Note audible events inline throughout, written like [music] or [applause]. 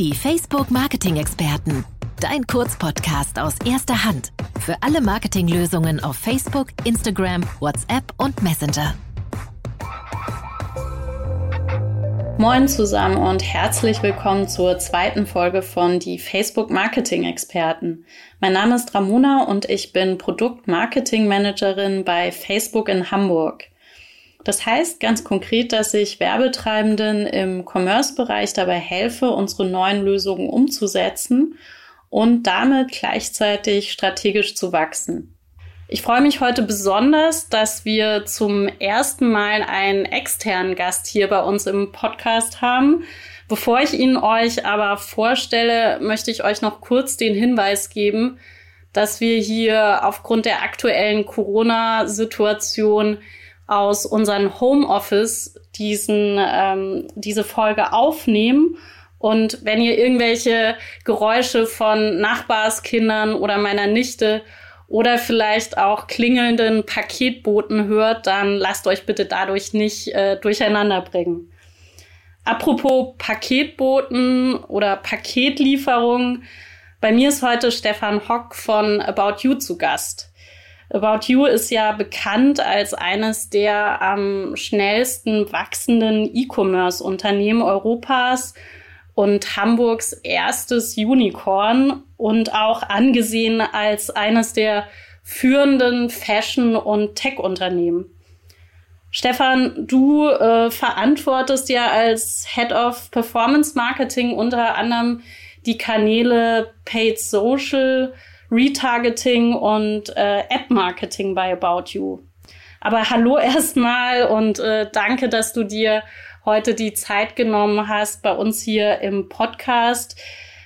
Die Facebook Marketing Experten. Dein Kurzpodcast aus erster Hand. Für alle Marketinglösungen auf Facebook, Instagram, WhatsApp und Messenger. Moin zusammen und herzlich willkommen zur zweiten Folge von Die Facebook Marketing Experten. Mein Name ist Ramona und ich bin Produktmarketing Managerin bei Facebook in Hamburg. Das heißt ganz konkret, dass ich Werbetreibenden im Commerce-Bereich dabei helfe, unsere neuen Lösungen umzusetzen und damit gleichzeitig strategisch zu wachsen. Ich freue mich heute besonders, dass wir zum ersten Mal einen externen Gast hier bei uns im Podcast haben. Bevor ich ihn euch aber vorstelle, möchte ich euch noch kurz den Hinweis geben, dass wir hier aufgrund der aktuellen Corona-Situation aus unserem Homeoffice diesen, ähm, diese Folge aufnehmen. Und wenn ihr irgendwelche Geräusche von Nachbarskindern oder meiner Nichte oder vielleicht auch klingelnden Paketboten hört, dann lasst euch bitte dadurch nicht äh, durcheinander bringen. Apropos Paketboten oder Paketlieferung, bei mir ist heute Stefan Hock von About You zu Gast. About You ist ja bekannt als eines der am schnellsten wachsenden E-Commerce-Unternehmen Europas und Hamburgs erstes Unicorn und auch angesehen als eines der führenden Fashion- und Tech-Unternehmen. Stefan, du äh, verantwortest ja als Head of Performance Marketing unter anderem die Kanäle Paid Social, Retargeting und äh, App-Marketing bei About You. Aber hallo [laughs] erstmal und äh, danke, dass du dir heute die Zeit genommen hast, bei uns hier im Podcast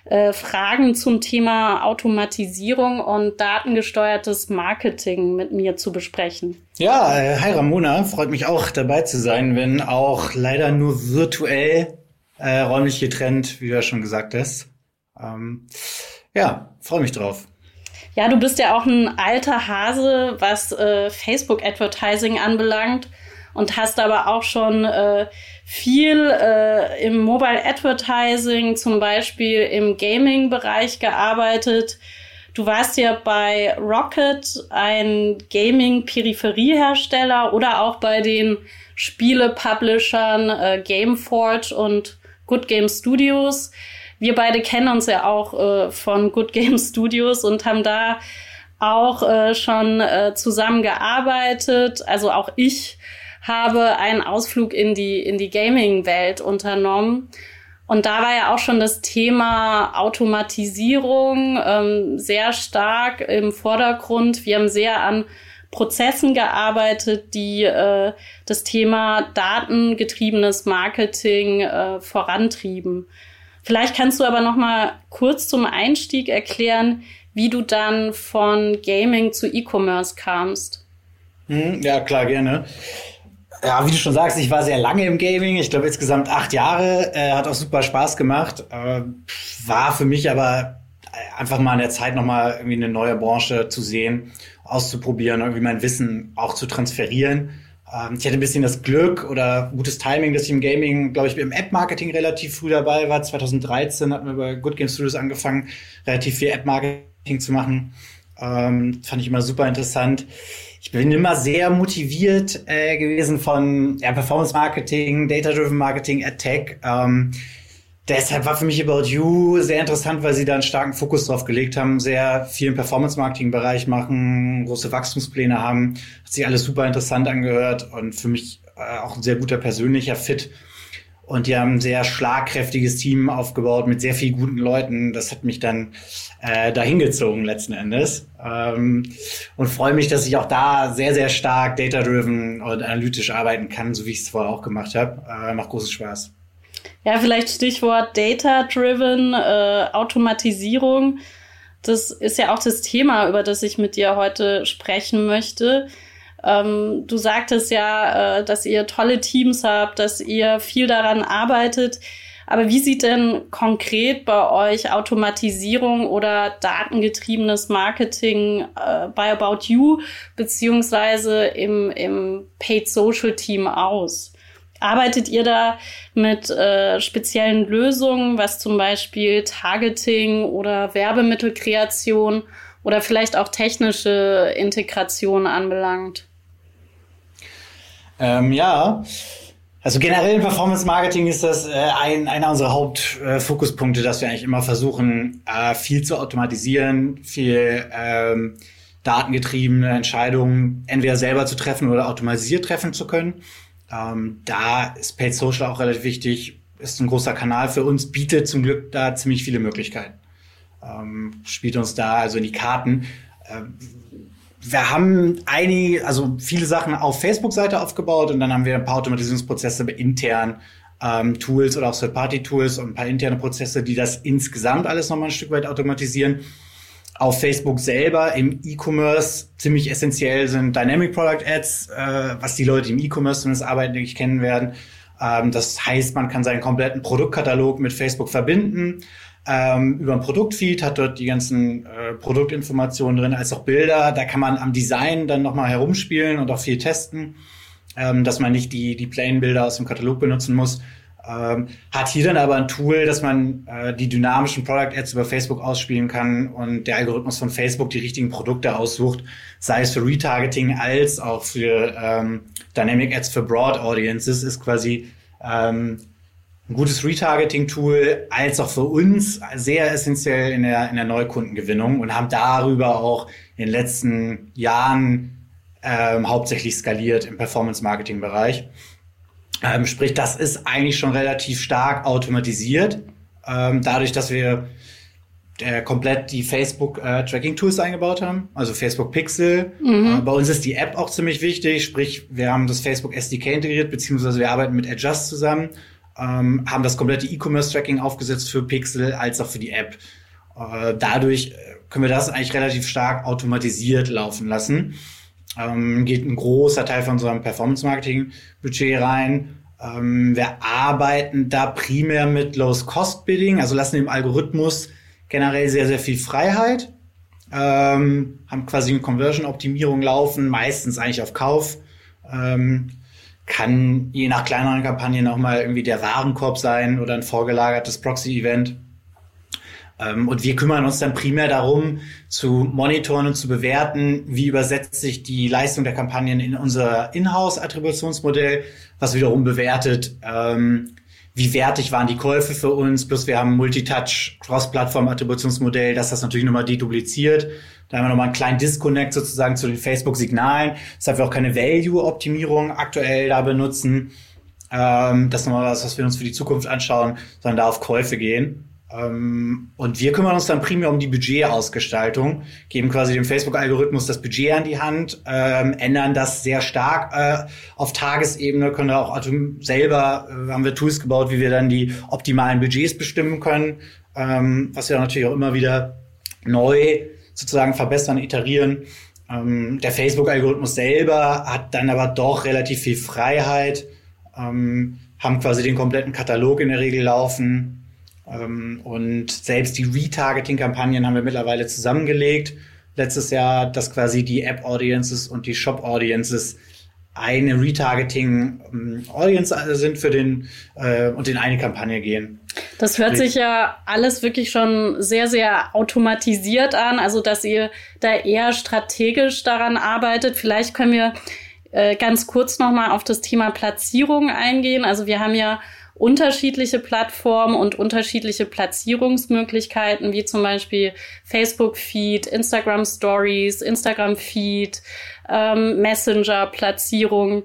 äh, Fragen zum Thema Automatisierung und datengesteuertes Marketing mit mir zu besprechen. Ja, äh, hi Ramona, freut mich auch dabei zu sein, wenn auch leider nur virtuell äh, räumlich getrennt, wie du ja schon gesagt hast. Ähm, ja, freue mich drauf. Ja, du bist ja auch ein alter Hase, was äh, Facebook-Advertising anbelangt und hast aber auch schon äh, viel äh, im Mobile Advertising, zum Beispiel im Gaming-Bereich gearbeitet. Du warst ja bei Rocket, ein Gaming-Peripheriehersteller oder auch bei den Spiele-Publishern äh, Gameforge und Good Game Studios wir beide kennen uns ja auch äh, von Good Game Studios und haben da auch äh, schon äh, zusammengearbeitet. Also auch ich habe einen Ausflug in die, in die Gaming-Welt unternommen. Und da war ja auch schon das Thema Automatisierung ähm, sehr stark im Vordergrund. Wir haben sehr an Prozessen gearbeitet, die äh, das Thema datengetriebenes Marketing äh, vorantrieben. Vielleicht kannst du aber noch mal kurz zum Einstieg erklären, wie du dann von Gaming zu E-Commerce kamst. Hm, ja, klar, gerne. Ja, wie du schon sagst, ich war sehr lange im Gaming. Ich glaube insgesamt acht Jahre. Äh, hat auch super Spaß gemacht. Äh, war für mich aber einfach mal in der Zeit nochmal irgendwie eine neue Branche zu sehen, auszuprobieren, irgendwie mein Wissen auch zu transferieren. Ähm, ich hatte ein bisschen das Glück oder gutes Timing, dass ich im Gaming, glaube ich, im App-Marketing relativ früh dabei war. 2013 hatten wir bei Good Game Studios angefangen, relativ viel App-Marketing zu machen. Ähm, fand ich immer super interessant. Ich bin immer sehr motiviert äh, gewesen von ja, Performance-Marketing, Data-Driven Marketing, Ad-Tech. Ähm, deshalb war für mich About You sehr interessant, weil sie da einen starken Fokus drauf gelegt haben, sehr viel im Performance-Marketing-Bereich machen, große Wachstumspläne haben. Hat sich alles super interessant angehört und für mich äh, auch ein sehr guter persönlicher Fit. Und die haben ein sehr schlagkräftiges Team aufgebaut mit sehr vielen guten Leuten. Das hat mich dann äh, dahin gezogen letzten Endes. Ähm, und freue mich, dass ich auch da sehr, sehr stark data-driven und analytisch arbeiten kann, so wie ich es vorher auch gemacht habe. Äh, macht großen Spaß. Ja, vielleicht Stichwort Data-Driven, äh, Automatisierung. Das ist ja auch das Thema, über das ich mit dir heute sprechen möchte. Ähm, du sagtest ja, äh, dass ihr tolle Teams habt, dass ihr viel daran arbeitet. Aber wie sieht denn konkret bei euch Automatisierung oder datengetriebenes Marketing äh, bei About You beziehungsweise im, im Paid Social Team aus? Arbeitet ihr da mit äh, speziellen Lösungen, was zum Beispiel Targeting oder Werbemittelkreation oder vielleicht auch technische Integration anbelangt? Ähm, ja, also generell im Performance Marketing ist das äh, ein, einer unserer Hauptfokuspunkte, äh, dass wir eigentlich immer versuchen, äh, viel zu automatisieren, viel ähm, datengetriebene Entscheidungen entweder selber zu treffen oder automatisiert treffen zu können. Ähm, da ist Paid Social auch relativ wichtig, ist ein großer Kanal für uns, bietet zum Glück da ziemlich viele Möglichkeiten. Ähm, spielt uns da also in die Karten. Ähm, wir haben einige, also viele Sachen auf Facebook-Seite aufgebaut und dann haben wir ein paar Automatisierungsprozesse intern, ähm, Tools oder auch Third-Party-Tools und ein paar interne Prozesse, die das insgesamt alles nochmal ein Stück weit automatisieren. Auf Facebook selber im E-Commerce ziemlich essentiell sind Dynamic Product Ads, äh, was die Leute im E-Commerce zumindest arbeiten, nicht kennen werden. Ähm, das heißt, man kann seinen kompletten Produktkatalog mit Facebook verbinden ähm, über ein Produktfeed, hat dort die ganzen äh, Produktinformationen drin, als auch Bilder. Da kann man am Design dann nochmal herumspielen und auch viel testen, ähm, dass man nicht die, die Plain-Bilder aus dem Katalog benutzen muss. Ähm, hat hier dann aber ein Tool, dass man äh, die dynamischen Product Ads über Facebook ausspielen kann und der Algorithmus von Facebook die richtigen Produkte aussucht, sei es für Retargeting als auch für ähm, Dynamic Ads für Broad Audiences, ist quasi ähm, ein gutes Retargeting-Tool, als auch für uns sehr essentiell in der, in der Neukundengewinnung und haben darüber auch in den letzten Jahren ähm, hauptsächlich skaliert im Performance-Marketing-Bereich. Ähm, sprich, das ist eigentlich schon relativ stark automatisiert, ähm, dadurch, dass wir äh, komplett die Facebook-Tracking-Tools äh, eingebaut haben, also Facebook Pixel. Mhm. Äh, bei uns ist die App auch ziemlich wichtig, sprich, wir haben das Facebook SDK integriert, beziehungsweise wir arbeiten mit Adjust zusammen ähm, haben das komplette E-Commerce-Tracking aufgesetzt für Pixel als auch für die App. Äh, dadurch äh, können wir das eigentlich relativ stark automatisiert laufen lassen. Ähm, geht ein großer Teil von unserem Performance-Marketing-Budget rein. Ähm, wir arbeiten da primär mit Low-Cost-Bidding, also lassen dem Algorithmus generell sehr, sehr viel Freiheit. Ähm, haben quasi eine Conversion-Optimierung laufen, meistens eigentlich auf Kauf. Ähm, kann je nach kleineren Kampagnen auch mal irgendwie der Warenkorb sein oder ein vorgelagertes Proxy-Event. Ähm, und wir kümmern uns dann primär darum, zu monitoren und zu bewerten, wie übersetzt sich die Leistung der Kampagnen in unser Inhouse-Attributionsmodell, was wiederum bewertet, ähm, wie wertig waren die Käufe für uns. Plus wir haben ein Multitouch Cross-Plattform-Attributionsmodell, das das natürlich nochmal dedupliziert. Da haben wir nochmal einen kleinen Disconnect sozusagen zu den Facebook-Signalen, weshalb wir auch keine Value-Optimierung aktuell da benutzen. Ähm, das ist nochmal was, was wir uns für die Zukunft anschauen, sondern da auf Käufe gehen. Ähm, und wir kümmern uns dann primär um die Budgetausgestaltung, geben quasi dem Facebook-Algorithmus das Budget an die Hand, ähm, ändern das sehr stark äh, auf Tagesebene, können da auch selber, äh, haben wir Tools gebaut, wie wir dann die optimalen Budgets bestimmen können, ähm, was wir natürlich auch immer wieder neu sozusagen verbessern, iterieren. Ähm, der Facebook-Algorithmus selber hat dann aber doch relativ viel Freiheit, ähm, haben quasi den kompletten Katalog in der Regel laufen. Ähm, und selbst die Retargeting-Kampagnen haben wir mittlerweile zusammengelegt. Letztes Jahr, dass quasi die App-Audiences und die Shop-Audiences eine Retargeting-Audience ähm, sind für den äh, und in eine Kampagne gehen. Das hört sich ja alles wirklich schon sehr, sehr automatisiert an, also dass ihr da eher strategisch daran arbeitet. Vielleicht können wir äh, ganz kurz nochmal auf das Thema Platzierung eingehen. Also wir haben ja unterschiedliche Plattformen und unterschiedliche Platzierungsmöglichkeiten, wie zum Beispiel Facebook Feed, Instagram Stories, Instagram Feed, ähm, Messenger Platzierung.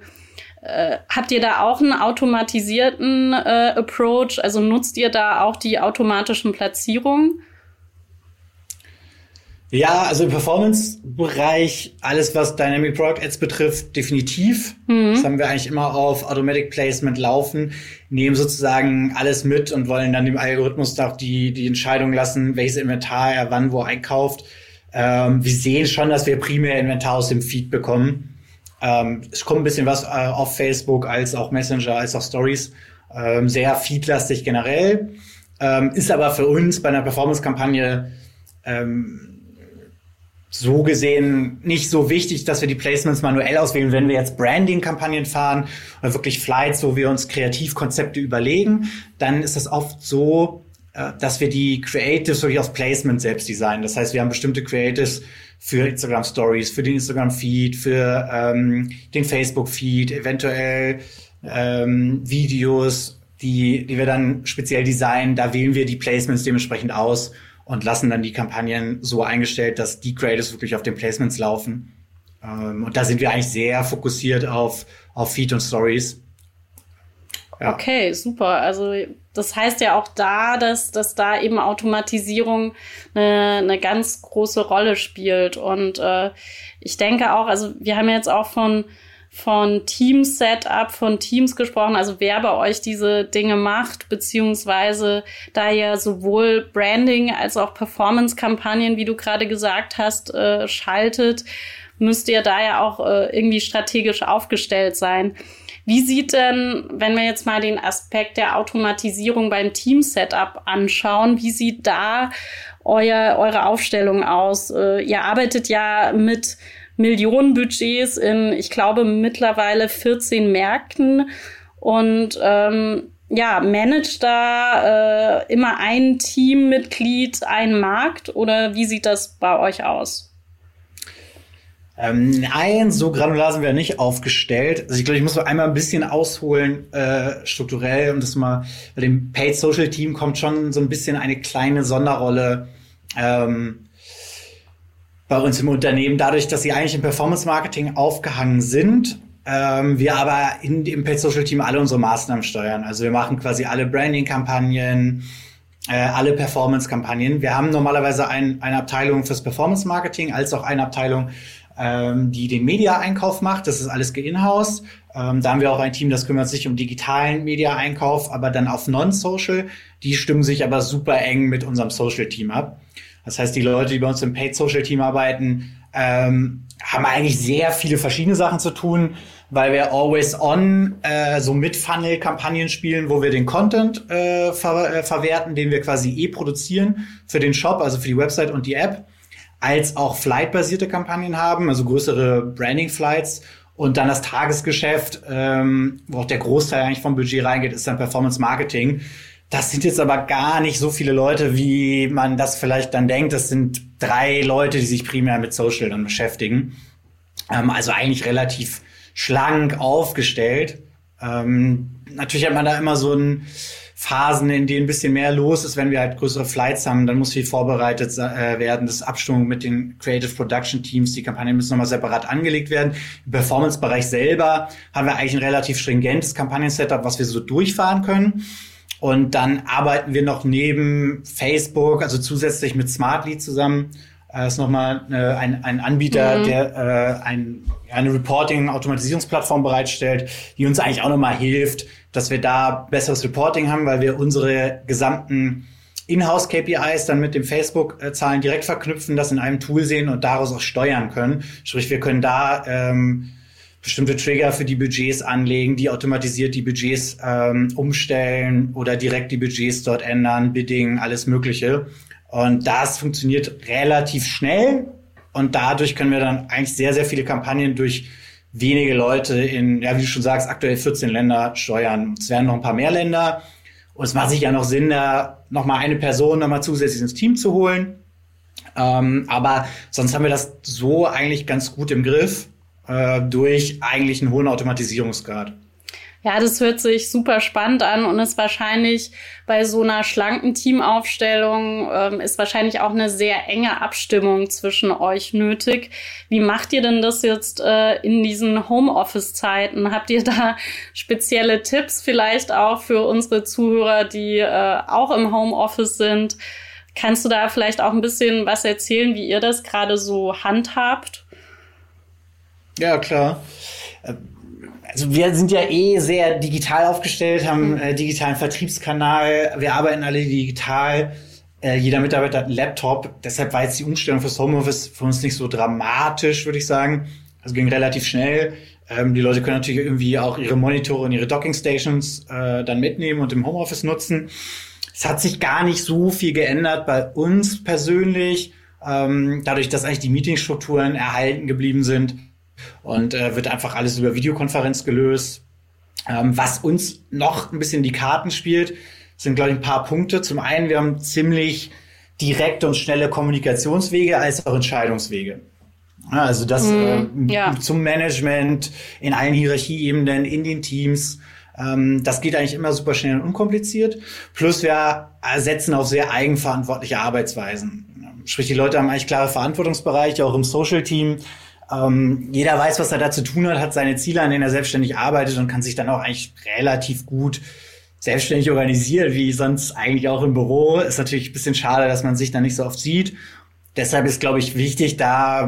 Äh, habt ihr da auch einen automatisierten äh, Approach? Also nutzt ihr da auch die automatischen Platzierungen? Ja, also im Performance-Bereich, alles was Dynamic Product Ads betrifft, definitiv. Mhm. Das haben wir eigentlich immer auf Automatic Placement laufen, nehmen sozusagen alles mit und wollen dann dem Algorithmus auch die, die Entscheidung lassen, welches Inventar er wann wo einkauft. Ähm, wir sehen schon, dass wir primär Inventar aus dem Feed bekommen. Ähm, es kommt ein bisschen was äh, auf Facebook als auch Messenger, als auch Stories. Ähm, sehr feedlastig generell. Ähm, ist aber für uns bei einer Performance-Kampagne ähm, so gesehen nicht so wichtig, dass wir die Placements manuell auswählen, wenn wir jetzt Branding-Kampagnen fahren oder wirklich Flights, wo wir uns Kreativkonzepte überlegen, dann ist das oft so, äh, dass wir die Creatives wirklich aus Placement selbst designen. Das heißt, wir haben bestimmte Creatives für Instagram Stories, für den Instagram Feed, für ähm, den Facebook Feed, eventuell ähm, Videos, die, die wir dann speziell designen. Da wählen wir die Placements dementsprechend aus und lassen dann die Kampagnen so eingestellt, dass die Creatives wirklich auf den Placements laufen. Ähm, und da sind wir eigentlich sehr fokussiert auf, auf Feed und Stories. Ja. Okay, super. Also das heißt ja auch da, dass, dass da eben Automatisierung eine, eine ganz große Rolle spielt. Und äh, ich denke auch, also wir haben jetzt auch von von Team-Setup, von Teams gesprochen, also wer bei euch diese Dinge macht, beziehungsweise da ihr sowohl Branding als auch Performance-Kampagnen, wie du gerade gesagt hast, äh, schaltet, müsst ihr da ja auch äh, irgendwie strategisch aufgestellt sein. Wie sieht denn, wenn wir jetzt mal den Aspekt der Automatisierung beim Team-Setup anschauen, wie sieht da euer, eure Aufstellung aus? Äh, ihr arbeitet ja mit Millionenbudgets in, ich glaube, mittlerweile 14 Märkten und ähm, ja, managt da äh, immer ein Teammitglied einen Markt oder wie sieht das bei euch aus? Ähm, nein, so granular sind wir nicht aufgestellt. Also ich glaube, ich muss einmal ein bisschen ausholen äh, strukturell und das mal bei dem Paid Social Team kommt schon so ein bisschen eine kleine Sonderrolle ähm, bei uns im Unternehmen, dadurch, dass sie eigentlich im Performance Marketing aufgehangen sind. Ähm, wir aber in, im Paid Social Team alle unsere Maßnahmen steuern. Also wir machen quasi alle Branding-Kampagnen, äh, alle Performance-Kampagnen. Wir haben normalerweise ein, eine Abteilung fürs Performance Marketing als auch eine Abteilung, ähm, die den Media-Einkauf macht. Das ist alles geinhouse. Ähm, da haben wir auch ein Team, das kümmert sich um digitalen Media-Einkauf, aber dann auf Non-Social. Die stimmen sich aber super eng mit unserem Social-Team ab. Das heißt, die Leute, die bei uns im Paid Social Team arbeiten, ähm, haben eigentlich sehr viele verschiedene Sachen zu tun, weil wir always on äh, so mit Funnel Kampagnen spielen, wo wir den Content äh, ver äh, verwerten, den wir quasi eh produzieren für den Shop, also für die Website und die App, als auch Flight-basierte Kampagnen haben, also größere Branding-Flights und dann das Tagesgeschäft, ähm, wo auch der Großteil eigentlich vom Budget reingeht, ist dann Performance Marketing. Das sind jetzt aber gar nicht so viele Leute, wie man das vielleicht dann denkt. Das sind drei Leute, die sich primär mit Social dann beschäftigen. Ähm, also eigentlich relativ schlank aufgestellt. Ähm, natürlich hat man da immer so ein Phasen, in denen ein bisschen mehr los ist, wenn wir halt größere Flights haben, dann muss viel vorbereitet äh, werden. Das Abstimmung mit den Creative Production Teams, die Kampagnen müssen nochmal separat angelegt werden. Im Performance-Bereich selber haben wir eigentlich ein relativ stringentes Kampagnen-Setup, was wir so durchfahren können. Und dann arbeiten wir noch neben Facebook, also zusätzlich mit Smartly zusammen. Das äh, ist nochmal äh, ein, ein Anbieter, mhm. der äh, ein, eine Reporting-Automatisierungsplattform bereitstellt, die uns eigentlich auch nochmal hilft, dass wir da besseres Reporting haben, weil wir unsere gesamten Inhouse-KPIs dann mit dem Facebook-Zahlen direkt verknüpfen, das in einem Tool sehen und daraus auch steuern können. Sprich, wir können da ähm, bestimmte Trigger für die Budgets anlegen, die automatisiert die Budgets ähm, umstellen oder direkt die Budgets dort ändern, Bidding, alles Mögliche. Und das funktioniert relativ schnell und dadurch können wir dann eigentlich sehr, sehr viele Kampagnen durch wenige Leute in, ja, wie du schon sagst, aktuell 14 Länder steuern. Es werden noch ein paar mehr Länder. Und es macht sich ja noch Sinn, da nochmal eine Person nochmal zusätzlich ins Team zu holen. Ähm, aber sonst haben wir das so eigentlich ganz gut im Griff äh, durch eigentlich einen hohen Automatisierungsgrad. Ja, das hört sich super spannend an und ist wahrscheinlich bei so einer schlanken Teamaufstellung ähm, ist wahrscheinlich auch eine sehr enge Abstimmung zwischen euch nötig. Wie macht ihr denn das jetzt äh, in diesen Homeoffice-Zeiten? Habt ihr da spezielle Tipps vielleicht auch für unsere Zuhörer, die äh, auch im Homeoffice sind? Kannst du da vielleicht auch ein bisschen was erzählen, wie ihr das gerade so handhabt? Ja, klar. Also wir sind ja eh sehr digital aufgestellt, haben mhm. äh, digitalen Vertriebskanal, wir arbeiten alle digital. Äh, jeder Mitarbeiter hat einen Laptop. Deshalb war jetzt die Umstellung fürs Homeoffice für uns nicht so dramatisch, würde ich sagen. Also ging relativ schnell. Ähm, die Leute können natürlich irgendwie auch ihre Monitore und ihre Dockingstations äh, dann mitnehmen und im Homeoffice nutzen. Es hat sich gar nicht so viel geändert bei uns persönlich ähm, dadurch, dass eigentlich die Meetingstrukturen erhalten geblieben sind und äh, wird einfach alles über Videokonferenz gelöst. Ähm, was uns noch ein bisschen die Karten spielt, sind, glaube ich, ein paar Punkte. Zum einen, wir haben ziemlich direkte und schnelle Kommunikationswege als auch Entscheidungswege. Also das mm, äh, ja. zum Management, in allen Hierarchieebenen, in den Teams. Ähm, das geht eigentlich immer super schnell und unkompliziert. Plus wir setzen auf sehr eigenverantwortliche Arbeitsweisen. Sprich, die Leute haben eigentlich klare Verantwortungsbereiche, auch im Social-Team. Ähm, jeder weiß, was er da zu tun hat, hat seine Ziele, an denen er selbstständig arbeitet und kann sich dann auch eigentlich relativ gut selbstständig organisieren, wie sonst eigentlich auch im Büro. Ist natürlich ein bisschen schade, dass man sich da nicht so oft sieht. Deshalb ist, glaube ich, wichtig, da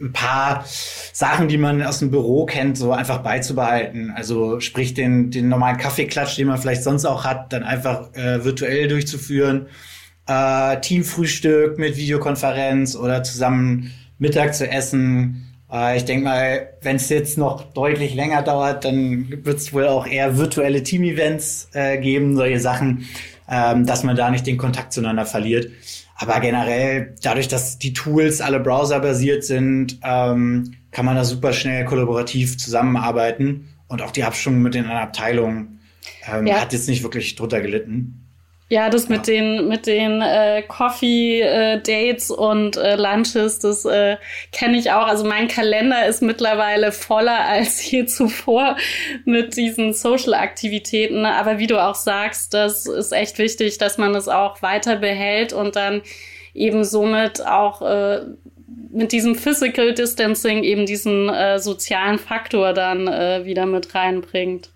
ein paar Sachen, die man aus dem Büro kennt, so einfach beizubehalten. Also sprich den, den normalen Kaffeeklatsch, den man vielleicht sonst auch hat, dann einfach äh, virtuell durchzuführen. Äh, Teamfrühstück mit Videokonferenz oder zusammen Mittag zu essen. Äh, ich denke mal, wenn es jetzt noch deutlich länger dauert, dann wird es wohl auch eher virtuelle Team-Events äh, geben, solche Sachen, ähm, dass man da nicht den Kontakt zueinander verliert. Aber generell, dadurch, dass die Tools alle browserbasiert sind, ähm, kann man da super schnell kollaborativ zusammenarbeiten und auch die Abstimmung mit den anderen Abteilungen ähm, ja. hat jetzt nicht wirklich drunter gelitten. Ja, das mit den mit den äh, Coffee äh, Dates und äh, Lunches, das äh, kenne ich auch. Also mein Kalender ist mittlerweile voller [laughs] als je zuvor mit diesen Social Aktivitäten. Aber wie du auch sagst, das ist echt wichtig, dass man es auch weiter behält und dann eben somit auch äh, mit diesem Physical Distancing eben diesen äh, sozialen Faktor dann äh, wieder mit reinbringt.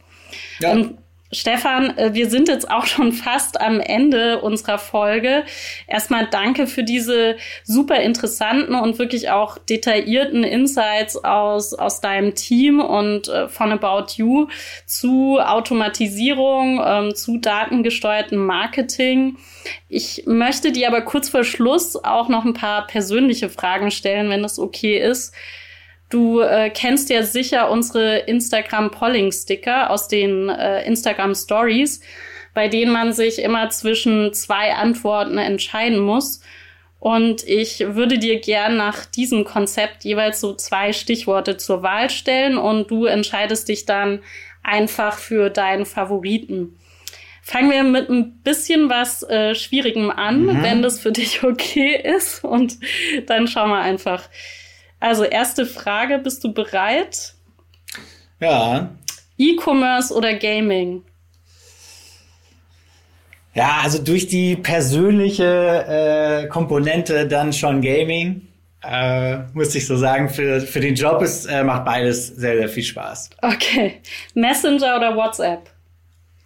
Ja. Und Stefan, äh, wir sind jetzt auch schon fast am Ende unserer Folge. Erstmal danke für diese super interessanten und wirklich auch detaillierten Insights aus, aus deinem Team und äh, von About You zu Automatisierung, ähm, zu datengesteuertem Marketing. Ich möchte dir aber kurz vor Schluss auch noch ein paar persönliche Fragen stellen, wenn das okay ist. Du äh, kennst ja sicher unsere Instagram-Polling-Sticker aus den äh, Instagram-Stories, bei denen man sich immer zwischen zwei Antworten entscheiden muss. Und ich würde dir gern nach diesem Konzept jeweils so zwei Stichworte zur Wahl stellen und du entscheidest dich dann einfach für deinen Favoriten. Fangen wir mit ein bisschen was äh, Schwierigem an, mhm. wenn das für dich [laughs] okay ist. Und dann schauen wir einfach, also erste Frage, bist du bereit? Ja. E-Commerce oder Gaming? Ja, also durch die persönliche äh, Komponente dann schon Gaming. Äh, muss ich so sagen, für, für den Job ist, äh, macht beides sehr, sehr viel Spaß. Okay. Messenger oder WhatsApp?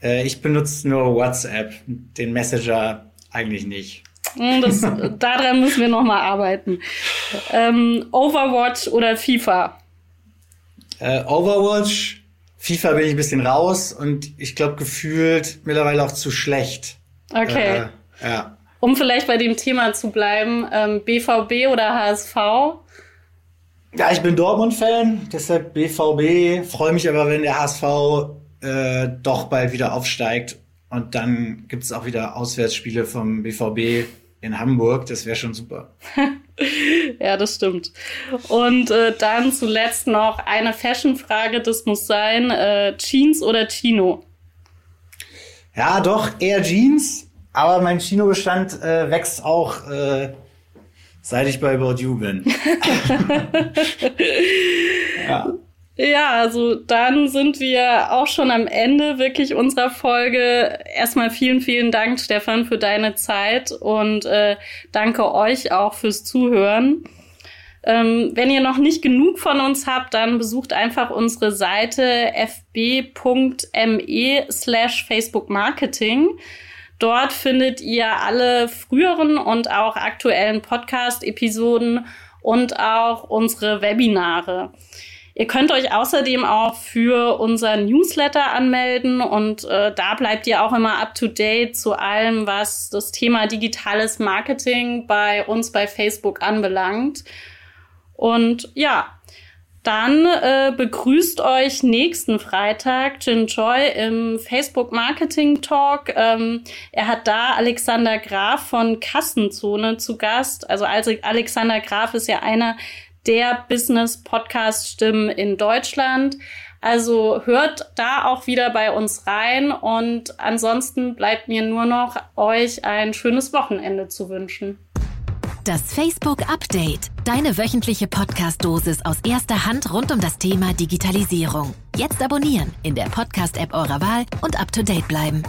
Äh, ich benutze nur WhatsApp, den Messenger eigentlich nicht. Hm, das, daran müssen wir noch mal arbeiten. Ähm, Overwatch oder FIFA? Äh, Overwatch, FIFA bin ich ein bisschen raus und ich glaube gefühlt mittlerweile auch zu schlecht. Okay. Äh, ja. Um vielleicht bei dem Thema zu bleiben, ähm, BVB oder HSV? Ja, ich bin Dortmund-Fan, deshalb BVB. Freue mich aber, wenn der HSV äh, doch bald wieder aufsteigt. Und dann gibt es auch wieder Auswärtsspiele vom BVB in Hamburg, das wäre schon super. [laughs] ja, das stimmt. Und äh, dann zuletzt noch eine Fashion-Frage, das muss sein, äh, Jeans oder Chino? Ja, doch, eher Jeans, aber mein Chino-Bestand äh, wächst auch, äh, seit ich bei Bordeaux bin. [laughs] [laughs] ja. Ja, also dann sind wir auch schon am Ende wirklich unserer Folge. Erstmal vielen, vielen Dank, Stefan, für deine Zeit und äh, danke euch auch fürs Zuhören. Ähm, wenn ihr noch nicht genug von uns habt, dann besucht einfach unsere Seite fb.me slash Facebook Marketing. Dort findet ihr alle früheren und auch aktuellen Podcast-Episoden und auch unsere Webinare. Ihr könnt euch außerdem auch für unser Newsletter anmelden und äh, da bleibt ihr auch immer up to date zu allem, was das Thema digitales Marketing bei uns bei Facebook anbelangt. Und ja, Dann äh, begrüßt euch nächsten Freitag Jin Choi im Facebook Marketing Talk. Ähm, er hat da Alexander Graf von Kassenzone zu Gast. Also Alexander Graf ist ja einer der Business-Podcast-Stimmen in Deutschland. Also hört da auch wieder bei uns rein und ansonsten bleibt mir nur noch euch ein schönes Wochenende zu wünschen. Das Facebook Update. Deine wöchentliche Podcast-Dosis aus erster Hand rund um das Thema Digitalisierung. Jetzt abonnieren in der Podcast-App eurer Wahl und up to date bleiben.